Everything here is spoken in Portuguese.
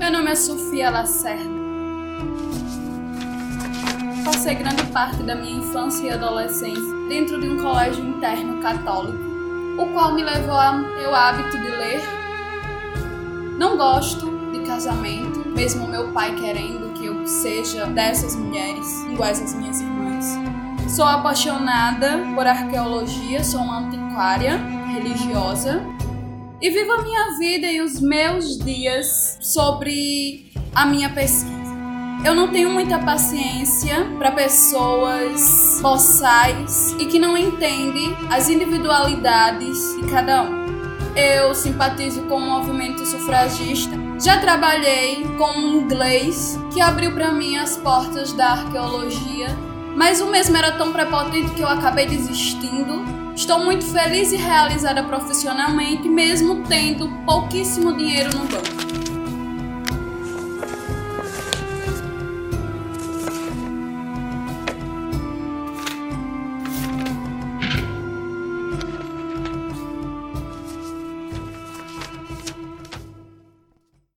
Meu nome é Sofia Lacerda. Passei grande parte da minha infância e adolescência dentro de um colégio interno católico, o qual me levou a ter o hábito de ler. Não gosto de casamento, mesmo meu pai querendo que eu seja dessas mulheres, iguais às minhas irmãs. Sou apaixonada por arqueologia, sou uma antiquária religiosa e vivo a minha vida e os meus dias sobre a minha pesquisa. Eu não tenho muita paciência para pessoas boçais e que não entendem as individualidades de cada um. Eu simpatizo com o movimento sufragista. Já trabalhei com um inglês que abriu para mim as portas da arqueologia, mas o mesmo era tão prepotente que eu acabei desistindo Estou muito feliz e realizada profissionalmente, mesmo tendo pouquíssimo dinheiro no banco.